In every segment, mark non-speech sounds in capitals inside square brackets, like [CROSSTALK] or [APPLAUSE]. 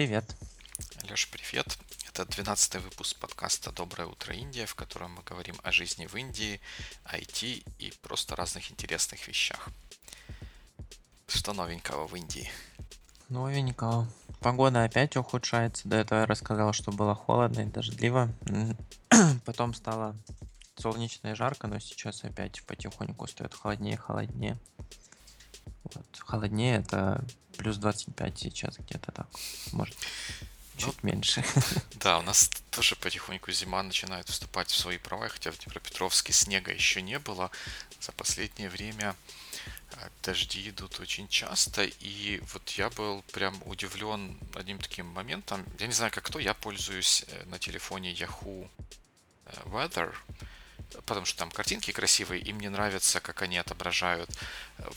Привет. Леш, привет. Это 12 выпуск подкаста «Доброе утро, Индия», в котором мы говорим о жизни в Индии, IT и просто разных интересных вещах. Что новенького в Индии? Новенького. Погода опять ухудшается. До этого я рассказал, что было холодно и дождливо. [CLEARS THROAT] Потом стало солнечно и жарко, но сейчас опять потихоньку стоит холоднее и холоднее. Вот. Холоднее это плюс 25 сейчас где-то так. Может, ну, чуть меньше. [LAUGHS] Да, у нас тоже потихоньку зима начинает вступать в свои права, хотя в Днепропетровске снега еще не было. За последнее время э, дожди идут очень часто, и вот я был прям удивлен одним таким моментом. Я не знаю, как кто, я пользуюсь э, на телефоне Yahoo э, Weather, потому что там картинки красивые, и мне нравится, как они отображают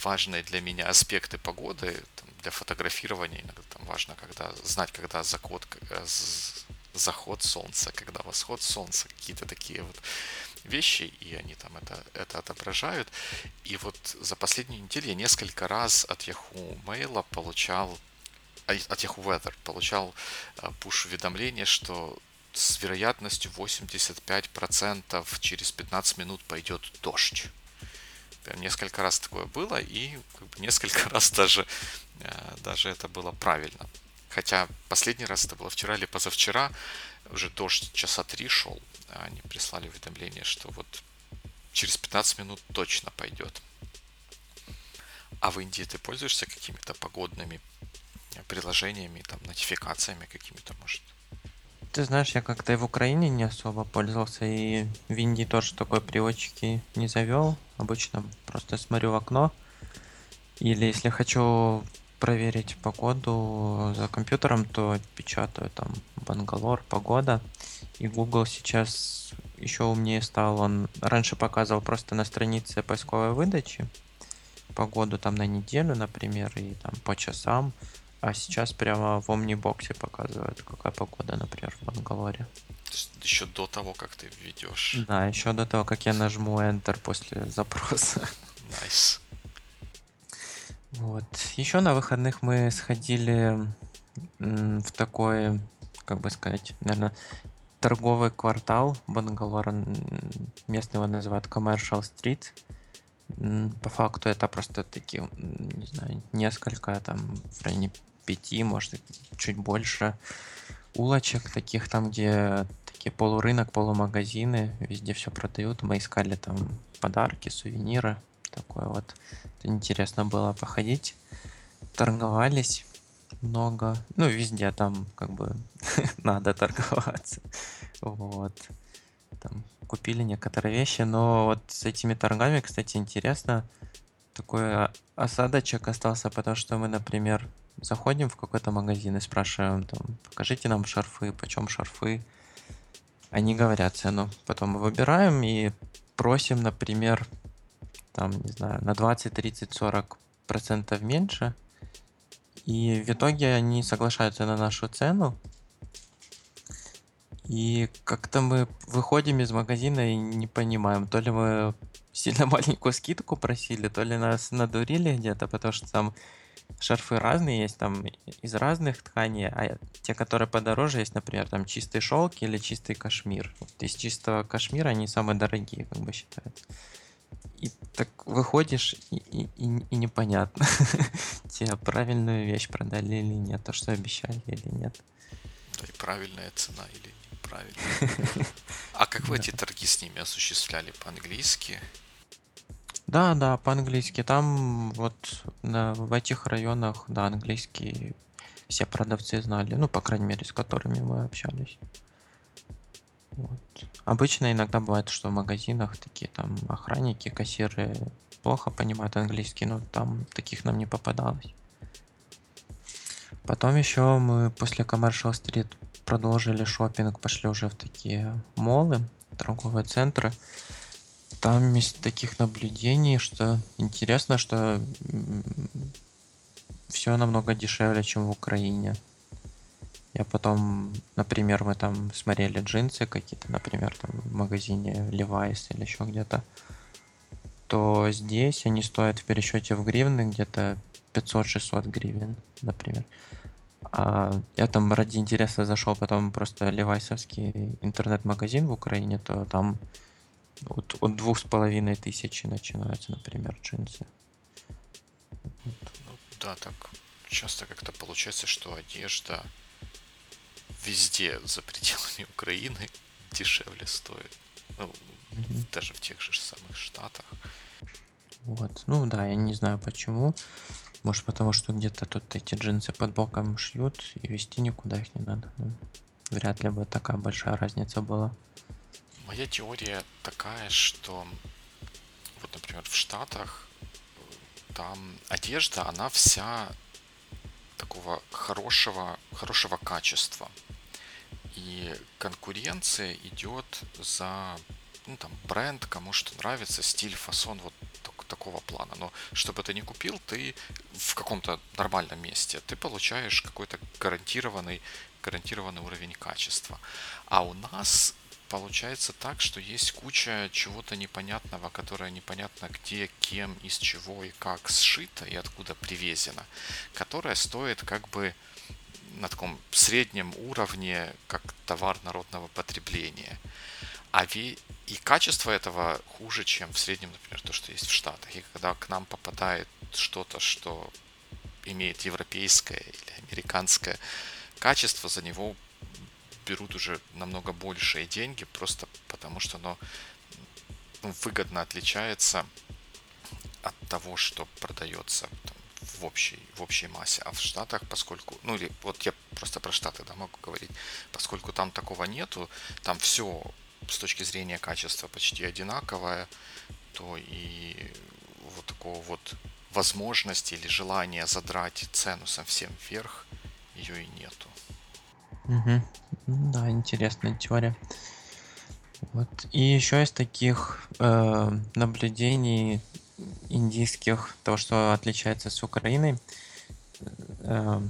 важные для меня аспекты погоды. Там, для фотографирования иногда там важно, когда знать, когда заход, э, заход солнца, когда восход солнца, какие-то такие вот вещи, и они там это, это отображают. И вот за последнюю неделю я несколько раз от Yahoo Mail получал, а, от Yahoo Weather получал пуш-уведомление, что с вероятностью 85% через 15 минут пойдет дождь. Прям несколько раз такое было, и несколько [LAUGHS] раз даже, э, даже это было правильно. Хотя последний раз это было вчера или позавчера, уже дождь часа три шел, а они прислали уведомление, что вот через 15 минут точно пойдет. А в Индии ты пользуешься какими-то погодными приложениями, там, нотификациями какими-то, может? Ты знаешь, я как-то и в Украине не особо пользовался, и в Индии тоже такой привычки не завел. Обычно просто смотрю в окно. Или если хочу проверить погоду за компьютером, то печатаю там Бангалор, погода. И Google сейчас еще умнее стал. Он раньше показывал просто на странице поисковой выдачи погоду там на неделю, например, и там по часам. А сейчас прямо в Omnibox показывает, какая погода, например, в Бангалоре. Еще до того, как ты введешь. Да, еще до того, как я нажму Enter после запроса. Nice. Вот. Еще на выходных мы сходили в такой, как бы сказать, наверное, торговый квартал Бангалора. Местный его называют Commercial Street. По факту это просто такие, не знаю, несколько там в районе пяти, может, чуть больше улочек таких там, где такие полурынок, полумагазины, везде все продают. Мы искали там подарки, сувениры, такое вот. Это интересно было походить. Торговались много. Ну, везде там как бы [LAUGHS] надо торговаться. Вот. Там купили некоторые вещи, но вот с этими торгами, кстати, интересно. Такой осадочек остался, потому что мы, например, заходим в какой-то магазин и спрашиваем, там, покажите нам шарфы, почем шарфы. Они говорят цену. Потом мы выбираем и просим, например, там, не знаю, на 20, 30, 40 процентов меньше. И в итоге они соглашаются на нашу цену. И как-то мы выходим из магазина и не понимаем, то ли мы сильно [LAUGHS] маленькую скидку просили, то ли нас надурили где-то, потому что там шарфы разные есть, там из разных тканей, а те, которые подороже, есть, например, там чистый шелк или чистый кашмир. Вот из чистого кашмира они самые дорогие, как бы считают. И так выходишь, и, и, и, и непонятно, [LAUGHS] тебе правильную вещь продали или нет, то, что обещали или нет. Да и правильная цена или неправильная. А как вы [LAUGHS] эти торги с ними осуществляли по-английски? Да, да, по-английски. Там вот на, в этих районах, да, английский все продавцы знали. Ну, по крайней мере, с которыми мы общались. Вот. Обычно иногда бывает, что в магазинах такие там охранники, кассиры плохо понимают английский, но там таких нам не попадалось. Потом еще мы после Commercial Street продолжили шопинг, пошли уже в такие молы, торговые центры там из таких наблюдений, что интересно, что все намного дешевле, чем в Украине. Я потом, например, мы там смотрели джинсы какие-то, например, там в магазине Levi's или еще где-то, то здесь они стоят в пересчете в гривны где-то 500-600 гривен, например. А я там ради интереса зашел потом просто левайсовский интернет-магазин в Украине, то там от, от двух с половиной тысячи начинаются, например, джинсы. Ну да, так часто как-то получается, что одежда везде за пределами Украины дешевле стоит. Ну, Мгм. даже в тех же самых Штатах. Вот. Ну да, я не знаю почему. Может потому, что где-то тут эти джинсы под боком шьют и вести никуда их не надо. Ну, вряд ли бы такая большая разница была. Моя теория такая, что вот, например, в Штатах э, там одежда, она вся такого хорошего, хорошего качества. И конкуренция идет за ну, там, бренд, кому что нравится, стиль, фасон вот так- такого плана. Но чтобы ты не купил, ты в каком-то нормальном месте, ты получаешь какой-то гарантированный, гарантированный уровень качества. А у нас получается так, что есть куча чего-то непонятного, которое непонятно где, кем, из чего и как сшито и откуда привезено, которое стоит как бы на таком среднем уровне, как товар народного потребления. А ве- и качество этого хуже, чем в среднем, например, то, что есть в Штатах. И когда к нам попадает что-то, что имеет европейское или американское качество, за него берут уже намного большие деньги, просто потому что оно ну, выгодно отличается от того, что продается там, в общей, в общей массе. А в Штатах, поскольку, ну или вот я просто про Штаты да, могу говорить, поскольку там такого нету, там все с точки зрения качества почти одинаковое, то и вот такого вот возможности или желания задрать цену совсем вверх ее и нету. Ну Да, интересная теория. Вот. И еще из таких э, наблюдений индийских, того, что отличается с Украиной, э,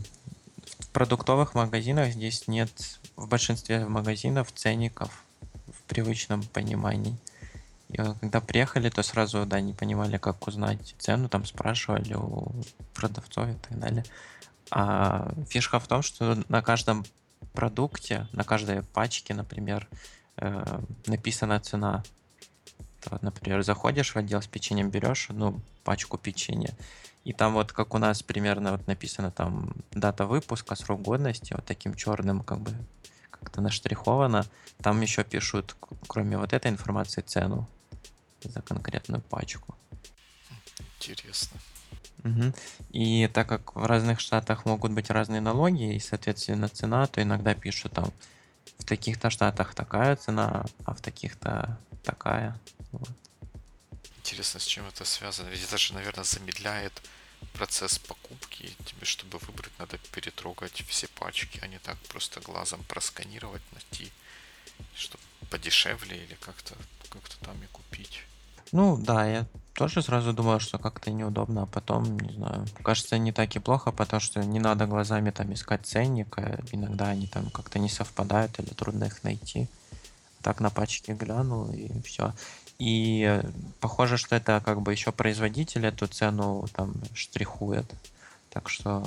в продуктовых магазинах здесь нет в большинстве магазинов ценников в привычном понимании. И когда приехали, то сразу, да, не понимали, как узнать цену, там спрашивали у продавцов и так далее. А фишка в том, что на каждом продукте, на каждой пачке, например, э, написана цена. То например, заходишь в отдел с печеньем, берешь одну пачку печенья, и там вот как у нас примерно вот написано там дата выпуска, срок годности, вот таким черным как бы как-то наштриховано. Там еще пишут, кроме вот этой информации, цену за конкретную пачку. Интересно. Мгм. И так как в разных штатах могут быть разные налоги и, соответственно, цена, то иногда пишут там в таких-то штатах такая цена, а в таких-то такая. Вот. Интересно, с чем это связано? Ведь это же, наверное, замедляет процесс покупки. Тебе, чтобы выбрать, надо перетрогать все пачки, а не так просто глазом просканировать, найти, чтобы подешевле или как-то как-то там и купить. Ну да, я тоже сразу думал, что как-то неудобно, а потом, не знаю, кажется, не так и плохо, потому что не надо глазами там искать ценник, иногда они там как-то не совпадают или трудно их найти. Так на пачке глянул и все. И э, похоже, что это как бы еще производитель эту цену там штрихует. Так что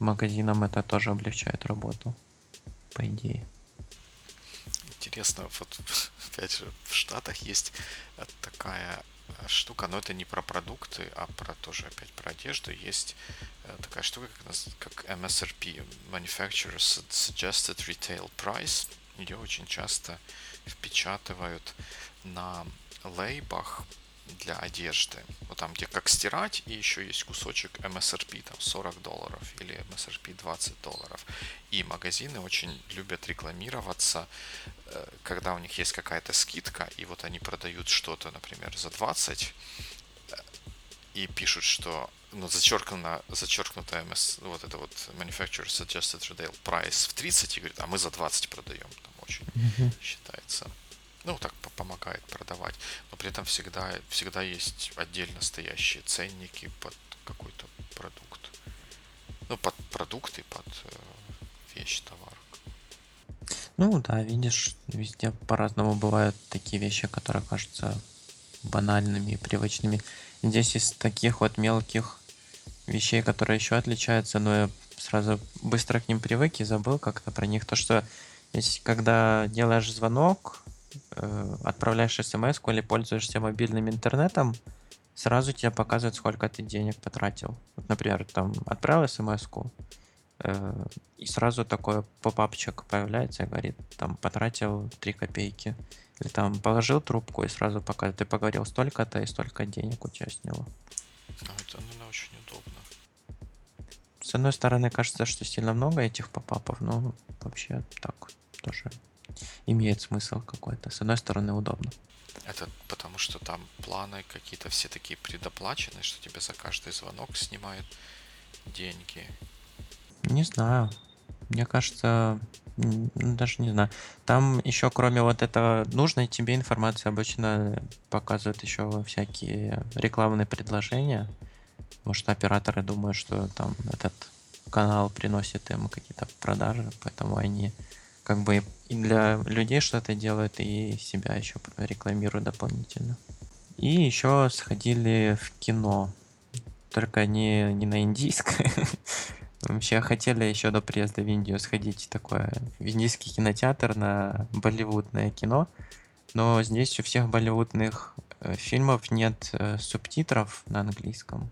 магазинам это тоже облегчает работу, по идее. Интересно, вот [LAUGHS] опять же, в Штатах есть э, такая э, штука, но это не про продукты, а про тоже опять про одежду. Есть э, такая штука, как, как MSRP, Manufacturer's Suggested Retail Price. Ее очень часто впечатывают на лейбах для одежды. Вот там, где как стирать, и еще есть кусочек MSRP, там 40 долларов или MSRP 20 долларов. И магазины очень любят рекламироваться, э, когда у них есть какая-то скидка, и вот они продают что-то, например, за 20, э, и пишут, что ну, зачеркнуто, зачеркнуто MS, вот это вот Manufacturer Suggested Retail Price в 30, и говорит, а мы за 20 продаем. Там очень Мгм. считается. Ну, так по- помогает продавать. Но при этом всегда, всегда есть отдельно стоящие ценники под какой-то продукт. Ну, под продукты, под э, вещь, товар. Ну да, видишь, везде по-разному бывают такие вещи, которые кажутся банальными и привычными. Здесь из таких вот мелких вещей, которые еще отличаются, но я сразу быстро к ним привык и забыл как-то про них. То, что если, когда делаешь звонок, э, отправляешь смс или пользуешься мобильным интернетом, сразу тебе показывает, сколько ты денег потратил. Вот, например, там отправил смс э, и сразу такой попапчик появляется и говорит, там, потратил 3 копейки. Или там положил трубку и сразу показывает, ты поговорил столько-то и столько денег у тебя сняло. А это, наверное, очень удобно. С одной стороны, кажется, что сильно много этих попапов, но вообще так тоже имеет смысл какой-то. С одной стороны, удобно. Это потому, что там планы какие-то все такие предоплаченные, что тебе за каждый звонок снимают деньги. Не знаю. Мне кажется, даже не знаю. Там еще, кроме вот этого нужной тебе информации, обычно показывают еще всякие рекламные предложения. Может, операторы думают, что там этот канал приносит им какие-то продажи, поэтому они как бы и для людей что-то делают, и себя еще рекламируют дополнительно. И еще сходили в кино. Только не, не на индийское. [LAUGHS] Вообще хотели еще до приезда в Индию сходить такое в индийский кинотеатр на болливудное кино. Но здесь у всех болливудных э, фильмов нет э, субтитров на английском.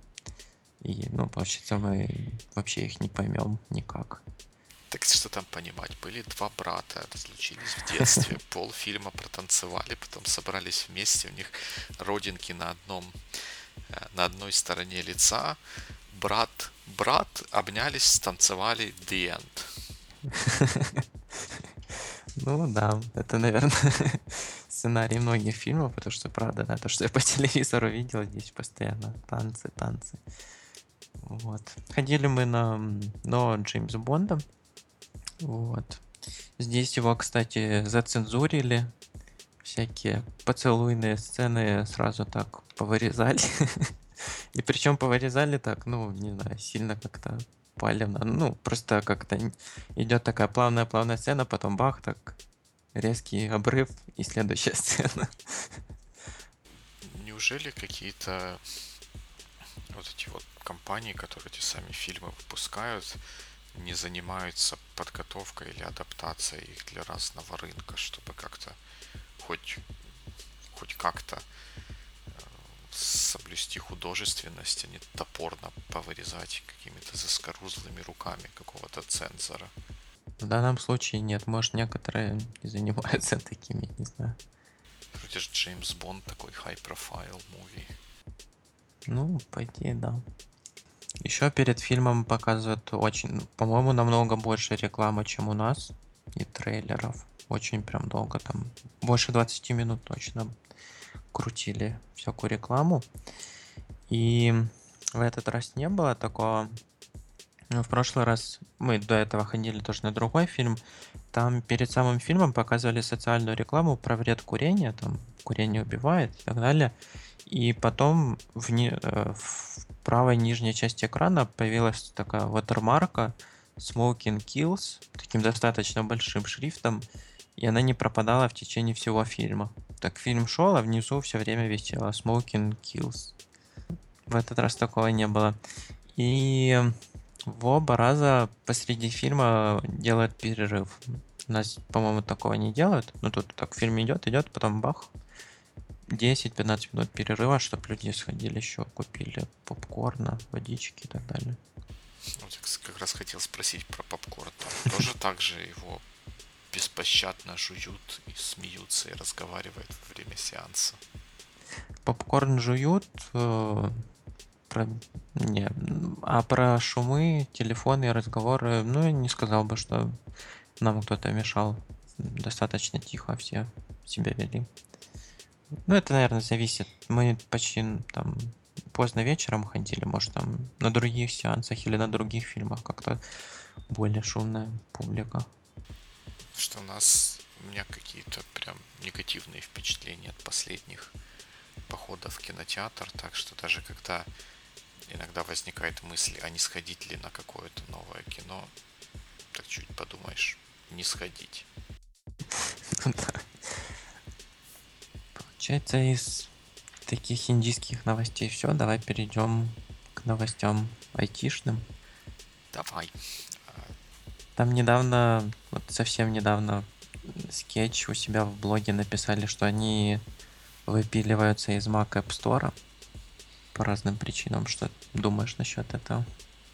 И, ну, получается, мы вообще их не поймем никак. Так что там понимать? Были два брата, разлучились в детстве, [LAUGHS] полфильма протанцевали, потом собрались вместе, у них родинки на одном, э, на одной стороне лица. Брат, брат, обнялись, станцевали, the end. [LAUGHS] Ну да, это, наверное, [LAUGHS] сценарий многих фильмов, потому что, правда, да, то, что я по телевизору видел, здесь постоянно танцы, танцы. Вот. Ходили мы на но Джеймс Бонда, вот. Здесь его, кстати, зацензурили. Всякие поцелуйные сцены сразу так повырезали. [LAUGHS] И причем повырезали так, ну, не знаю, сильно как-то палевно. Ну, просто как-то идет такая плавная-плавная сцена, потом бах, так резкий обрыв и следующая [LAUGHS] сцена. Неужели какие-то вот эти вот компании, которые эти сами фильмы выпускают, не занимаются подготовкой или адаптацией их для разного рынка, чтобы как-то хоть, хоть как-то э, соблюсти художественность, а не топорно повырезать какими-то заскорузлыми руками какого-то цензора. В данном случае нет. Может, некоторые не занимаются [LAUGHS] такими, не знаю. Вроде же Джеймс Бонд такой high-profile movie. Ну, по идее, да. Еще перед фильмом показывают очень, по-моему, намного больше рекламы, чем у нас, и трейлеров. Очень прям долго там, больше 20 минут точно крутили всякую рекламу. И в этот раз не было такого. Ну, в прошлый раз мы до этого ходили тоже на другой фильм. Там перед самым фильмом показывали социальную рекламу про вред курения, там курение убивает и так далее. И потом в, не, э, в правой нижней части экрана появилась такая ватермарка Smoking Kills, таким достаточно большим шрифтом, и она не пропадала в течение всего фильма. Так фильм шел, а внизу все время висело Smoking Kills. В этот раз такого не было. И в оба раза посреди фильма делают перерыв. У нас, по-моему, такого не делают. Ну, тут так фильм идет, идет, потом бах, 10-15 минут перерыва, чтобы люди сходили еще, купили попкорна, водички и так далее. Вот я как раз хотел спросить про попкорн. Там [LAUGHS] тоже так же его беспощадно жуют и смеются и разговаривают во время сеанса. Попкорн жуют, э, про... не, а про шумы, телефоны и разговоры, ну, я не сказал бы, что нам кто-то мешал. Достаточно тихо все себя вели. Ну, это, наверное, зависит. Мы почти там поздно вечером ходили, может, там на других сеансах или на других фильмах как-то более шумная публика. Что у нас у меня какие-то прям негативные впечатления от последних походов в кинотеатр, так что даже когда иногда возникает мысль, а не сходить ли на какое-то новое кино, так чуть подумаешь, не сходить. [LAUGHS] Получается, из таких индийских новостей все. Давай перейдем к новостям айтишным. Давай. Там недавно, вот совсем недавно, скетч у себя в блоге написали, что они выпиливаются из Mac App Store по разным причинам. Что думаешь насчет этого?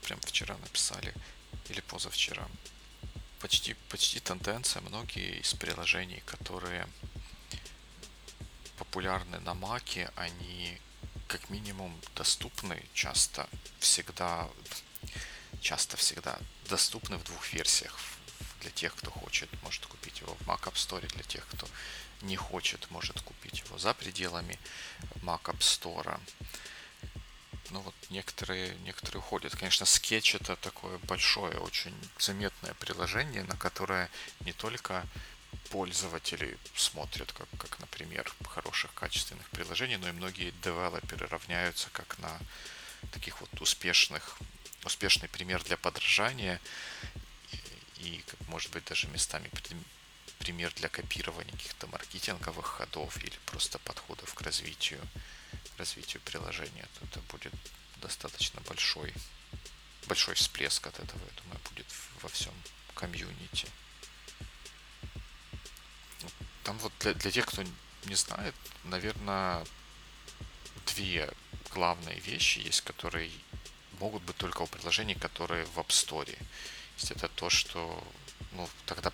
Прям вчера написали или позавчера. Почти, почти тенденция. Многие из приложений, которые популярны на Маке, они как минимум доступны часто всегда часто всегда доступны в двух версиях. Для тех, кто хочет, может купить его в Mac App Store, для тех, кто не хочет, может купить его за пределами Mac App Store. Ну вот некоторые, некоторые уходят. Конечно, Sketch это такое большое, очень заметное приложение, на которое не только пользователи смотрят, как, как, например, хороших качественных приложений, но и многие девелоперы равняются как на таких вот успешных успешный пример для подражания и, может быть, даже местами пример для копирования каких-то маркетинговых ходов или просто подходов к развитию, развитию приложения, то это будет достаточно большой, большой всплеск от этого, я думаю, будет во всем комьюнити. Там вот для, для тех, кто не знает, наверное, две главные вещи есть, которые могут быть только у приложений, которые в App Store. То есть это то, что ну, тогда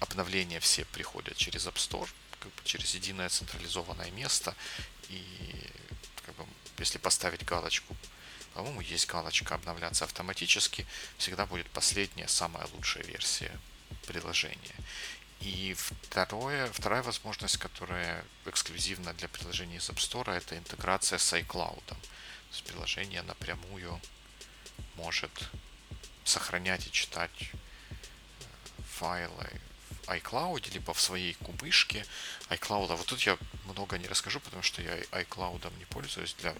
обновления все приходят через App Store, как бы через единое централизованное место. И как бы, если поставить галочку, по-моему, есть галочка обновляться автоматически, всегда будет последняя, самая лучшая версия приложения. И второе, вторая возможность, которая эксклюзивна для приложений из App Store, это интеграция с iCloud. То есть приложение напрямую может сохранять и читать э, файлы в iCloud, либо в своей кубышке iCloud. А вот тут я много не расскажу, потому что я iCloud не пользуюсь для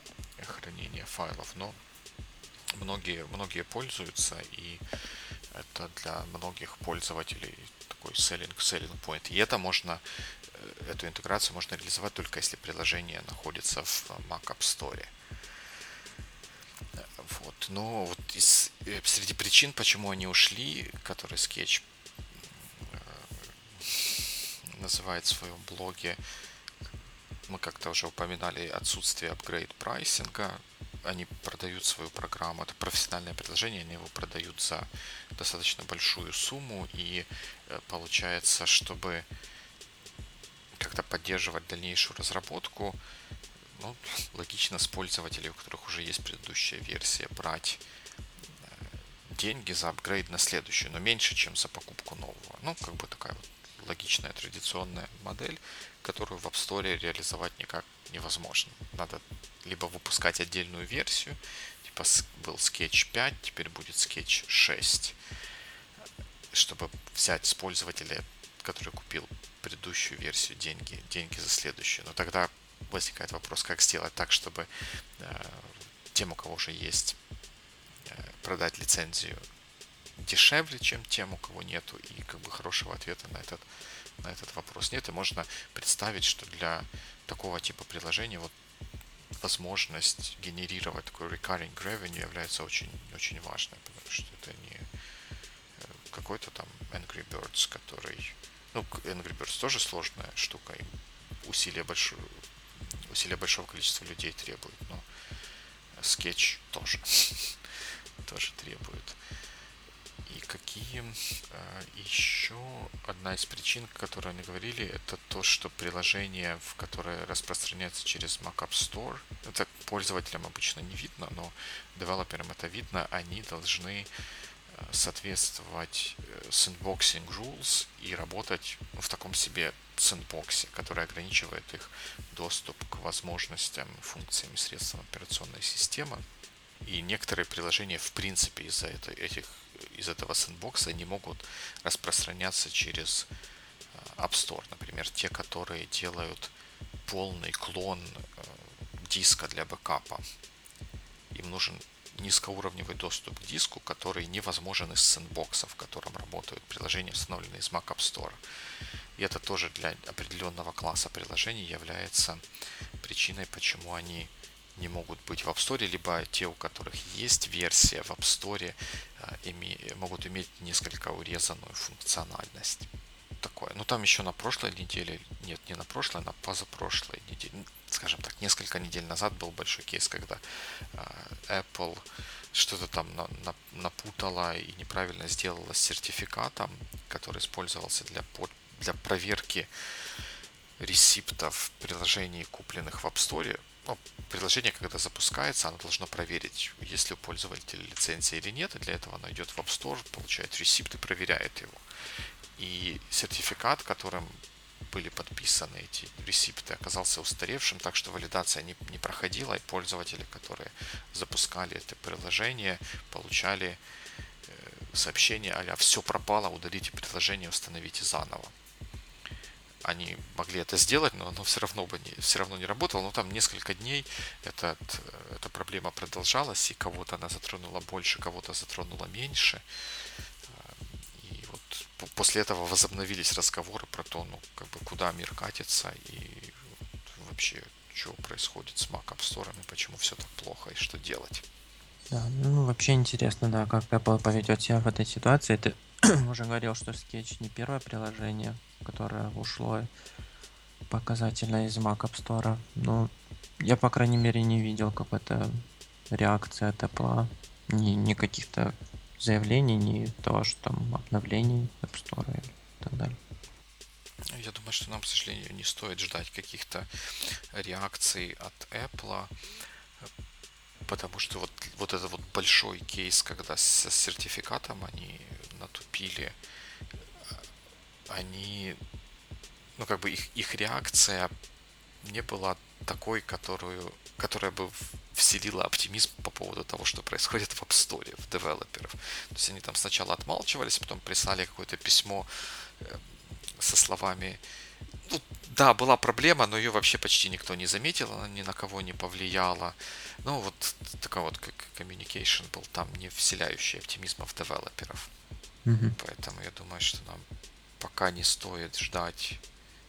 хранения файлов, но многие, многие пользуются, и это для многих пользователей такой selling, selling point. И это можно, э, эту интеграцию можно реализовать только если приложение находится в Mac App Store. Вот. Но вот из, э, среди причин, почему они ушли, скетч э, называет в своем блоге, мы как-то уже упоминали отсутствие апгрейд прайсинга. Они продают свою программу, это профессиональное предложение, они его продают за достаточно большую сумму, и э, получается, чтобы как-то поддерживать дальнейшую разработку, ну, [LAUGHS] логично с пользователей, у которых уже есть предыдущая версия, брать э, деньги за апгрейд на следующую, но меньше, чем за покупку нового. Ну, как бы такая вот логичная традиционная модель, которую в App Store реализовать никак невозможно. Надо либо выпускать отдельную версию, типа был Sketch 5, теперь будет Sketch 6, чтобы взять с пользователя, который купил предыдущую версию, деньги, деньги за следующую. Но тогда возникает вопрос, как сделать так, чтобы э, тем, у кого уже есть, э, продать лицензию дешевле, чем тем, у кого нету, и как бы хорошего ответа на этот, на этот вопрос нет. И можно представить, что для такого типа приложения вот возможность генерировать такой recurring revenue является очень, очень важной, потому что это не э, какой-то там Angry Birds, который... Ну, Angry Birds тоже сложная штука, и усилия большое, усилия большого количества людей требует, но скетч тоже, [LAUGHS] тоже требует. И какие э, еще одна из причин, которые они говорили, это то, что приложение, в которое распространяется через Mac App Store, это пользователям обычно не видно, но девелоперам это видно, они должны соответствовать э, sandboxing rules и работать в таком себе сэндбоксе, который ограничивает их доступ к возможностям, функциям и средствам операционной системы. И некоторые приложения, в принципе, из-за этих, из этого сэндбокса не могут распространяться через э, App Store. Например, те, которые делают полный клон э, диска для бэкапа. Им нужен низкоуровневый доступ к диску, который невозможен из сэндбокса, в котором работают приложения, установленные из Mac App Store. И это тоже для определенного класса приложений является причиной, почему они не могут быть в App Store, либо те, у которых есть версия в App Store, э, могут иметь несколько урезанную функциональность. Такое. Ну, там еще на прошлой неделе, нет, не на прошлой, на позапрошлой неделе, скажем так, несколько недель назад был большой кейс, когда э, Apple что-то там напутала и неправильно сделала с сертификатом, который использовался для, для проверки ресиптов приложений, купленных в App Store ну, приложение, когда запускается, оно должно проверить, есть ли у пользователя лицензия или нет, и для этого оно идет в App Store, получает ресипт и проверяет его. И сертификат, которым были подписаны эти ресипты, оказался устаревшим, так что валидация не, не проходила, и пользователи, которые запускали это приложение, получали э, сообщение а все пропало, удалите приложение, установите заново они могли это сделать, но оно все равно бы не, все равно не работало. Но там несколько дней этот, эта проблема продолжалась, и кого-то она затронула больше, кого-то затронула меньше. И вот после этого возобновились разговоры про то, ну, как бы куда мир катится и вообще, что происходит с Mac App Store, и почему все так плохо, и что делать. Да, ну вообще интересно, да, как Apple поведет себя в этой ситуации. Ты [CLEARS THROAT] уже говорил, что Sketch не первое приложение, которое ушло показательно из Mac App Store. Ну, я, по крайней мере, не видел какой-то реакции от Apple, ни, ни каких-то заявлений, ни того, что там обновлений App Store и так далее. Я думаю, что нам, к сожалению, не стоит ждать каких-то реакций от Apple, потому что вот, вот этот вот большой кейс, когда с сертификатом они натупили, они ну, как бы их, их реакция не была такой, которую, которая бы вселила оптимизм по поводу того, что происходит в App Store, в девелоперов. То есть они там сначала отмалчивались, потом прислали какое-то письмо э, со словами ну, да, была проблема, но ее вообще почти никто не заметил, она ни на кого не повлияла. Ну, вот такой вот как communication был там, не вселяющий оптимизма в девелоперов. Mm-hmm. Поэтому я думаю, что нам пока не стоит ждать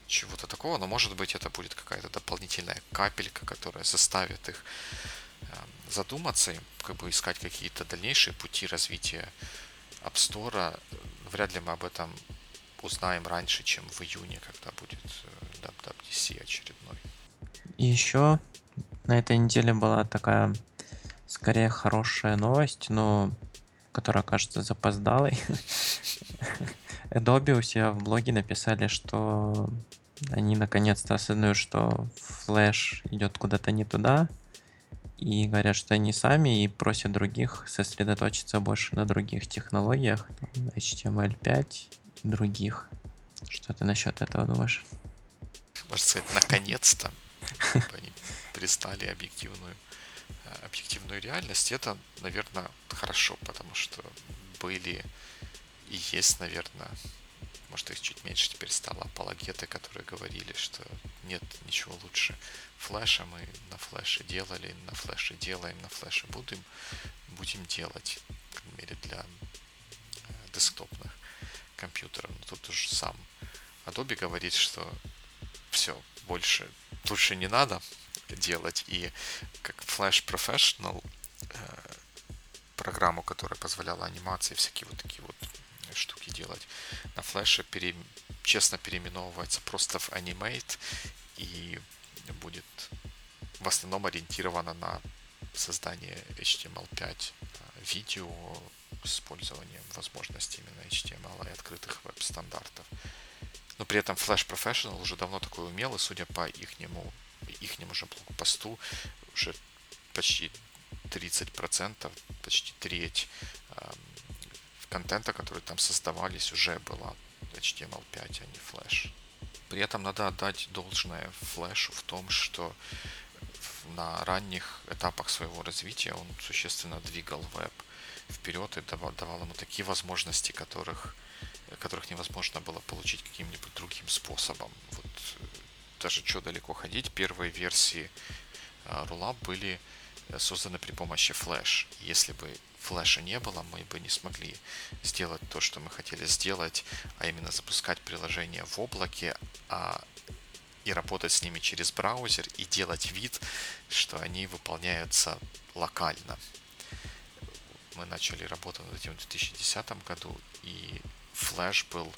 чего-то такого, но может быть это будет какая-то дополнительная капелька, которая заставит их эм, задуматься и как бы искать какие-то дальнейшие пути развития App Store. Вряд ли мы об этом узнаем раньше, чем в июне, когда будет WWDC э, очередной. И еще на этой неделе была такая скорее хорошая новость, но которая кажется запоздалой. [LAUGHS] Adobe у себя в блоге написали, что они наконец-то осознают, что Flash идет куда-то не туда, и говорят, что они сами и просят других сосредоточиться больше на других технологиях, HTML5 и других. Что ты насчет этого думаешь? Можно сказать, наконец-то они пристали объективную, э, объективную реальность. Это, наверное, хорошо, потому что были и есть, наверное, может их чуть меньше теперь стало, апологеты, которые говорили, что нет ничего лучше флеша, мы на флеше делали, на флеше делаем, на флеше будем, будем делать, по крайней мере, для э, десктопных компьютеров. Но тут уже сам Adobe говорит, что все, больше, лучше не надо делать, и как Flash Professional э, программу, которая позволяла анимации всякие вот такие вот штуки делать. На флеше пере... честно переименовывается просто в Animate и будет в основном ориентировано на создание HTML5 а, видео с использованием возможностей именно HTML и открытых веб-стандартов. Но при этом Flash Professional уже давно такой умел, и судя по ихнему, ихнему же блокпосту, уже почти 30%, почти треть контента, который там создавались, уже была HTML5, а не Flash. При этом надо отдать должное Flash в том, что на ранних этапах своего развития он существенно двигал веб вперед и давал, давал ему такие возможности, которых, которых невозможно было получить каким-нибудь другим способом. Вот э, даже что далеко ходить, первые версии э, были э, созданы при помощи Flash. Если бы флеша не было, мы бы не смогли сделать то, что мы хотели сделать, а именно запускать приложение в облаке, а и работать с ними через браузер и делать вид, что они выполняются локально. Мы начали работать над этим в 2010 году, и Flash был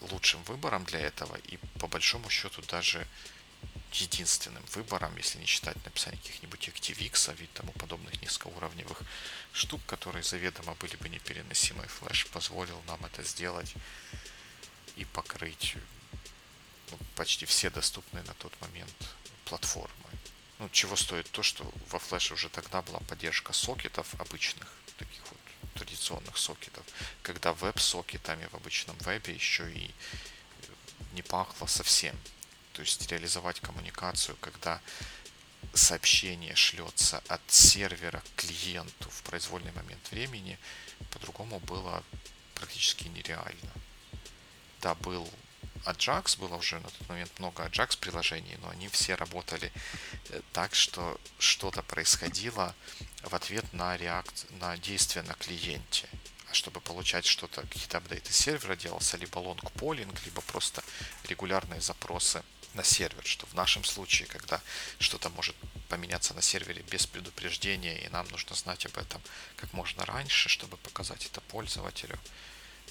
лучшим выбором для этого, и по большому счету даже единственным выбором, если не считать написание каких-нибудь ActiveX и тому подобных низкоуровневых штук, которые заведомо были бы непереносимы. Flash позволил нам это сделать и покрыть ну, почти все доступные на тот момент платформы. Ну, чего стоит то, что во Flash уже тогда была поддержка сокетов обычных, таких вот традиционных сокетов, когда веб-сокетами в обычном вебе еще и не пахло совсем. То есть реализовать коммуникацию, когда сообщение шлется от сервера к клиенту в произвольный момент времени, по-другому было практически нереально. Да, был Ajax, было уже на тот момент много Ajax приложений, но они все работали э, так, что что-то происходило в ответ на, реакцию, на действие на клиенте. А чтобы получать что-то, какие-то апдейты сервера делался либо лонг-полинг, либо просто регулярные запросы на сервер, что в нашем случае, когда что-то может поменяться на сервере без предупреждения, и нам нужно знать об этом как можно раньше, чтобы показать это пользователю,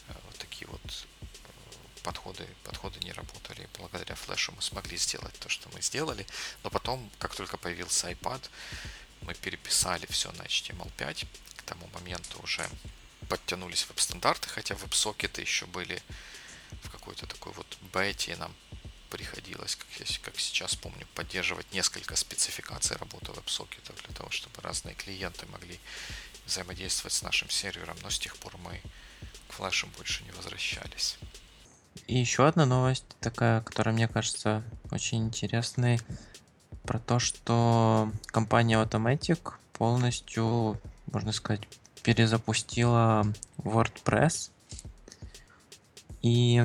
э, вот такие вот э, подходы, подходы не работали. Благодаря флешу мы смогли сделать то, что мы сделали, но потом, как только появился iPad, мы переписали все на HTML5. К тому моменту уже подтянулись веб-стандарты, хотя веб-сокеты еще были в какой-то такой вот бете, и нам приходилось, как, я, как сейчас помню, поддерживать несколько спецификаций работы веб-сокетов для того, чтобы разные клиенты могли взаимодействовать с нашим сервером, но с тех пор мы к флешам больше не возвращались. И еще одна новость такая, которая мне кажется очень интересной, про то, что компания Automatic полностью, можно сказать, перезапустила WordPress. И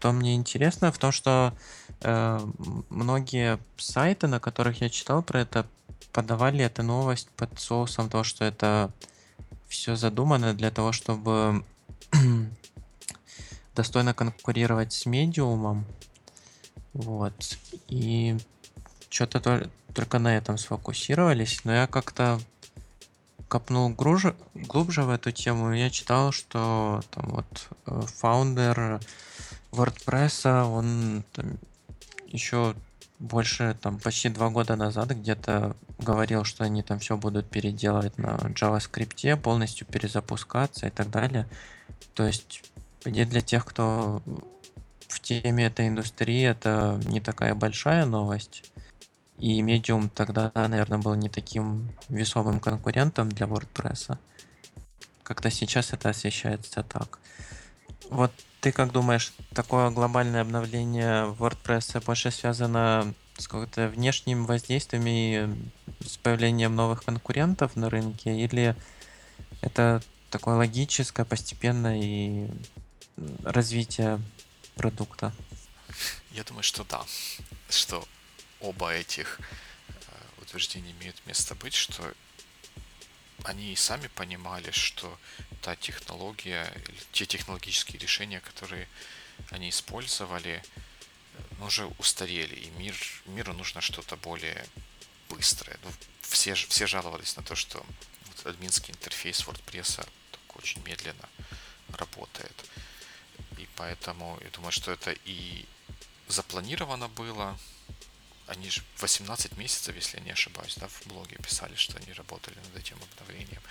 что мне интересно в том, что э, многие сайты, на которых я читал про это, подавали эту новость под соусом того, что это все задумано для того, чтобы [CLEARS THROAT] достойно конкурировать с медиумом. Вот. И что-то только на этом сфокусировались, но я как-то копнул глубже, глубже в эту тему, я читал, что там вот э, фаундер WordPress, он там, еще больше, там, почти два года назад где-то говорил, что они там все будут переделывать на JavaScript, полностью перезапускаться и так далее. То есть, для тех, кто в теме этой индустрии, это не такая большая новость. И Medium тогда, наверное, был не таким весомым конкурентом для WordPress. Как-то сейчас это освещается так. Вот ты как думаешь, такое глобальное обновление WordPress больше связано с каким-то внешним воздействием и с появлением новых конкурентов на рынке, или это такое логическое, постепенное и развитие продукта? Я думаю, что да. Что оба этих э, утверждения имеют место быть, что они и сами понимали, что та технология, те технологические решения, которые они использовали, ну, уже устарели, и мир, миру нужно что-то более быстрое. Ну, все, все жаловались на то, что вот админский интерфейс WordPress очень медленно работает. И поэтому я думаю, что это и запланировано было, они же 18 месяцев, если я не ошибаюсь, да, в блоге писали, что они работали над этим обновлением.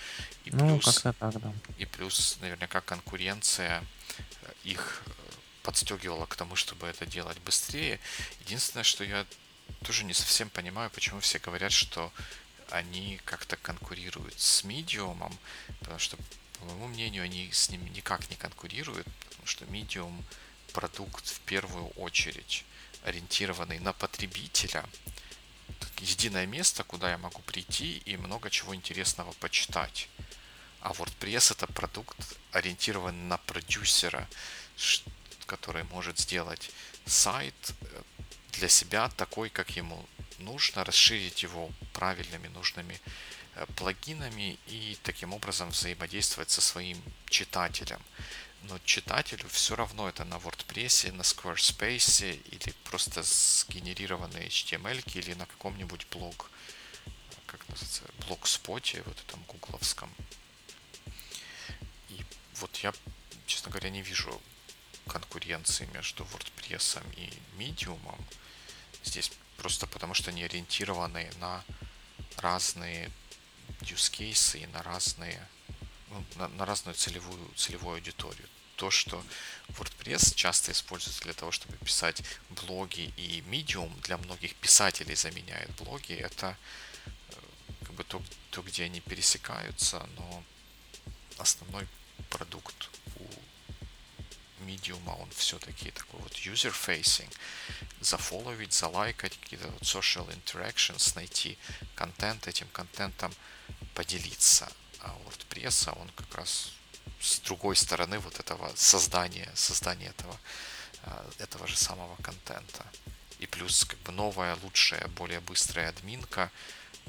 И ну, плюс, так, да. И плюс, наверняка, конкуренция э, их э, подстегивала к тому, чтобы это делать быстрее. Единственное, что я тоже не совсем понимаю, почему все говорят, что они как-то конкурируют с Medium, потому что, по моему мнению, они с ним никак не конкурируют, потому что Medium продукт в первую очередь ориентированный на потребителя, единое место, куда я могу прийти и много чего интересного почитать. А WordPress это продукт, ориентирован на продюсера, который может сделать сайт э, для себя такой, как ему нужно, расширить его правильными нужными э, плагинами и таким образом взаимодействовать со своим читателем. Но читателю все равно это на WordPress, на Squarespace или просто сгенерированные HTML или на каком-нибудь блог, как называется, блогспоте, вот этом гугловском. И вот я, честно говоря, не вижу конкуренции между WordPress и Medium. Здесь просто потому, что они ориентированы на разные use cases и на разные ну, на, на разную целевую, целевую аудиторию. То, что WordPress часто используется для того, чтобы писать блоги, и Medium для многих писателей заменяет блоги, это э, как бы то, то, где они пересекаются, но основной продукт у Medium, он все-таки такой вот user-facing. Зафоловить, залайкать, какие-то вот social interactions, найти контент, этим контентом поделиться. А WordPress, он как раз с другой стороны вот этого создания, создания этого, а, этого же самого контента. И плюс как бы новая, лучшая, более быстрая админка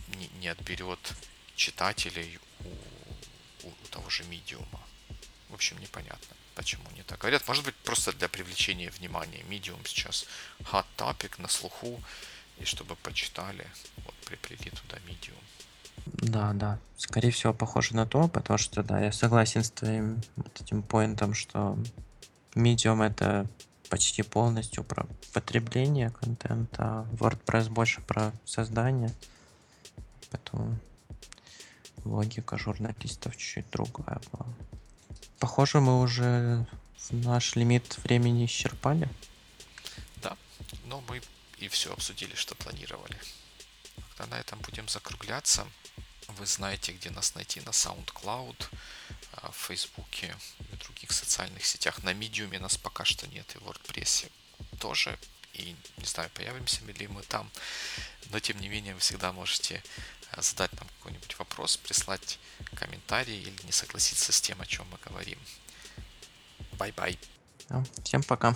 не, не отберет читателей у, у того же медиума. В общем, непонятно, почему не так. Говорят, может быть, просто для привлечения внимания. Medium сейчас hot topic на слуху, и чтобы почитали, вот приплели туда Medium. Да, да. Скорее всего, похоже на то, потому что, да, я согласен с твоим вот этим поинтом, что Medium это почти полностью про потребление контента, а WordPress больше про создание. Поэтому логика журналистов чуть-чуть другая была. Похоже, мы уже наш лимит времени исчерпали. Да, но мы и все обсудили, что планировали. Тогда на этом будем закругляться. Вы знаете, где нас найти на SoundCloud, а, в Фейсбуке и других социальных сетях. На Medium нас пока что нет, и в WordPress тоже. И не знаю, появимся ли мы там. Но тем не менее, вы всегда можете а, задать нам какой-нибудь вопрос, прислать комментарий или не согласиться с тем, о чем мы говорим. Bye-bye. Всем пока.